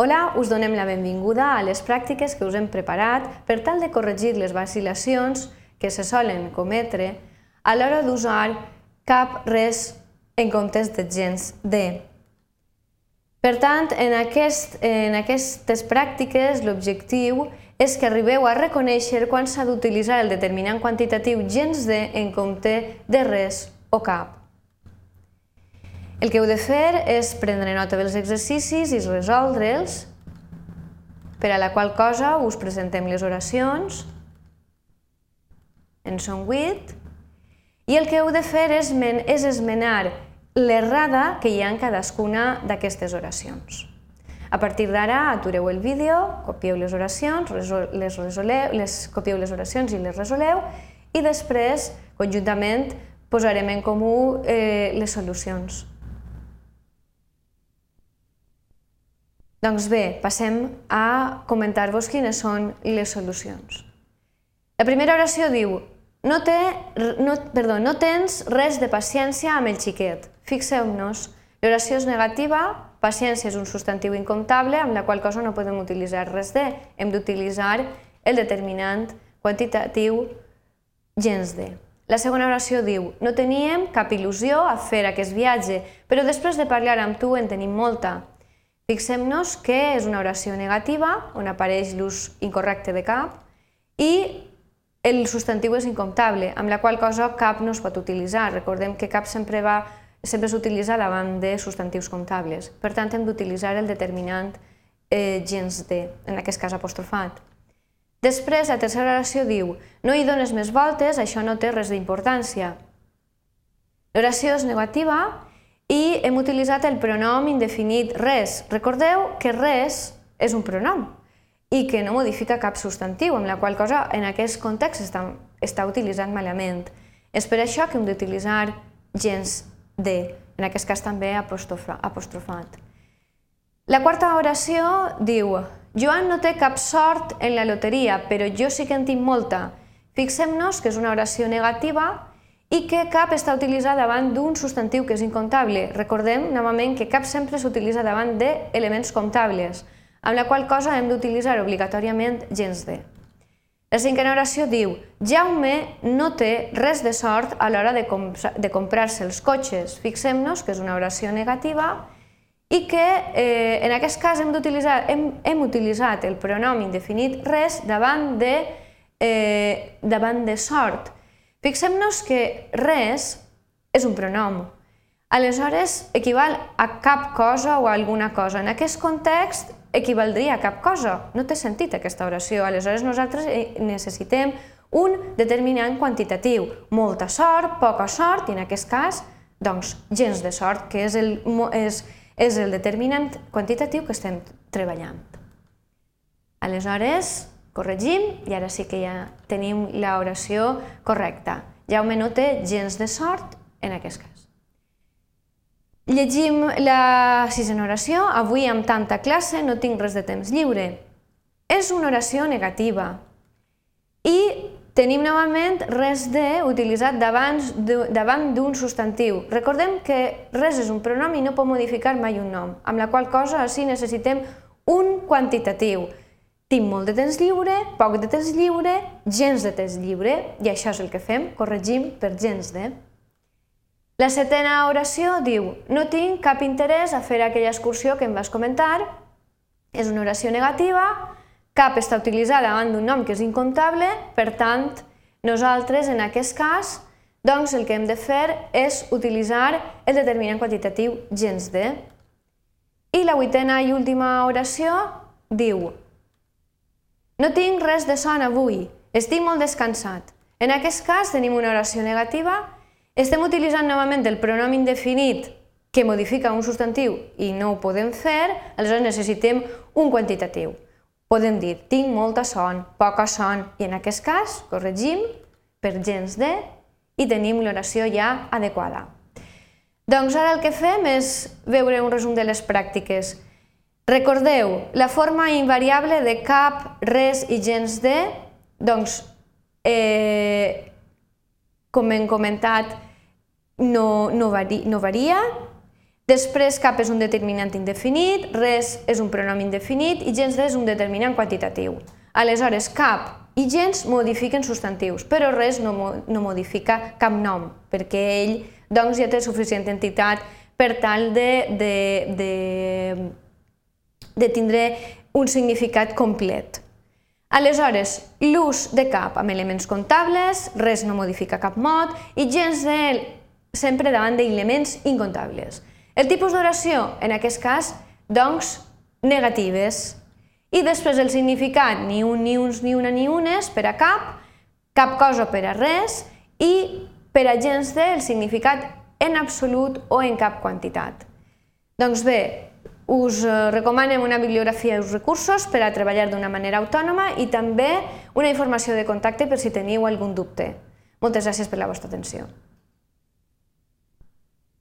Hola, us donem la benvinguda a les pràctiques que us hem preparat per tal de corregir les vacil·lacions que se solen cometre a l'hora d'usar cap res en comptes de gens de. Per tant, en, aquest, en aquestes pràctiques l'objectiu és que arribeu a reconèixer quan s'ha d'utilitzar el determinant quantitatiu gens de en compte de res o cap. El que heu de fer és prendre nota dels exercicis i resoldre'ls, per a la qual cosa us presentem les oracions, en són 8, i el que heu de fer és, és esmenar l'errada que hi ha en cadascuna d'aquestes oracions. A partir d'ara atureu el vídeo, copieu les oracions, les, resoleu, les copieu les oracions i les resoleu i després, conjuntament, posarem en comú eh, les solucions. Doncs bé, passem a comentar-vos quines són les solucions. La primera oració diu no, té, no, perdó, no tens res de paciència amb el xiquet. Fixeu-nos, l'oració és negativa, paciència és un substantiu incomptable amb la qual cosa no podem utilitzar res de. Hem d'utilitzar el determinant quantitatiu gens de. La segona oració diu no teníem cap il·lusió a fer aquest viatge, però després de parlar amb tu en tenim molta. Fixem-nos que és una oració negativa, on apareix l'ús incorrecte de cap, i el substantiu és incomptable, amb la qual cosa cap no es pot utilitzar. Recordem que cap sempre va sempre s'utilitza davant de substantius comptables. Per tant, hem d'utilitzar el determinant eh, gens de, en aquest cas apostrofat. Després, la tercera oració diu no hi dones més voltes, això no té res d'importància. L'oració és negativa i hem utilitzat el pronom indefinit res. Recordeu que res és un pronom i que no modifica cap substantiu, amb la qual cosa en aquest context està, està utilitzant malament. És per això que hem d'utilitzar gens de, en aquest cas també apostrofat. La quarta oració diu Joan no té cap sort en la loteria, però jo sí que en tinc molta. Fixem-nos que és una oració negativa i que cap està utilitzat davant d'un substantiu que és incomptable. Recordem novament que cap sempre s'utilitza davant d'elements comptables, amb la qual cosa hem d'utilitzar obligatòriament gens de. La cinquena oració diu Jaume no té res de sort a l'hora de, comp de comprar-se els cotxes. Fixem-nos que és una oració negativa i que eh, en aquest cas hem, hem, hem utilitzat el pronom indefinit res davant de, eh, davant de sort. Fixem-nos que res és un pronom. Aleshores, equival a cap cosa o a alguna cosa. En aquest context, equivaldria a cap cosa. No té sentit aquesta oració. Aleshores, nosaltres eh, necessitem un determinant quantitatiu. Molta sort, poca sort, i en aquest cas, doncs, gens de sort, que és el, és, és el determinant quantitatiu que estem treballant. Aleshores, corregim i ara sí que ja tenim l'oració correcta. Jaume no té gens de sort en aquest cas. Llegim la sisena oració. Avui amb tanta classe no tinc res de temps lliure. És una oració negativa i tenim novament res de utilitzat davant d'un substantiu. Recordem que res és un pronom i no pot modificar mai un nom, amb la qual cosa així necessitem un quantitatiu. Tinc molt de temps lliure, poc de temps lliure, gens de temps lliure, i això és el que fem, corregim per gens de. La setena oració diu no tinc cap interès a fer aquella excursió que em vas comentar, és una oració negativa, cap està utilitzada davant d'un nom que és incomptable, per tant, nosaltres en aquest cas, doncs el que hem de fer és utilitzar el determinant quantitatiu gens de. I la vuitena i última oració diu no tinc res de son avui, estic molt descansat. En aquest cas tenim una oració negativa, estem utilitzant novament el pronom indefinit que modifica un substantiu i no ho podem fer, aleshores necessitem un quantitatiu. Podem dir, tinc molta son, poca son, i en aquest cas corregim per gens de i tenim l'oració ja adequada. Doncs ara el que fem és veure un resum de les pràctiques. Recordeu, la forma invariable de cap, res i gens de, doncs, eh, com hem comentat, no, no, vari, no varia. Després cap és un determinant indefinit, res és un pronom indefinit i gens de és un determinant quantitatiu. Aleshores, cap i gens modifiquen substantius, però res no, no modifica cap nom, perquè ell doncs, ja té suficient entitat per tal de, de, de, de tindre un significat complet. Aleshores, l'ús de cap amb elements comptables, res no modifica cap mot, i gens de sempre davant d'elements incomptables. El tipus d'oració, en aquest cas, doncs, negatives. I després el significat, ni un, ni uns, ni una, ni unes, per a cap, cap cosa per a res, i per a gens de, el significat en absolut o en cap quantitat. Doncs bé, us eh, recomanem una bibliografia i recursos per a treballar d'una manera autònoma i també una informació de contacte per si teniu algun dubte. Moltes gràcies per la vostra atenció.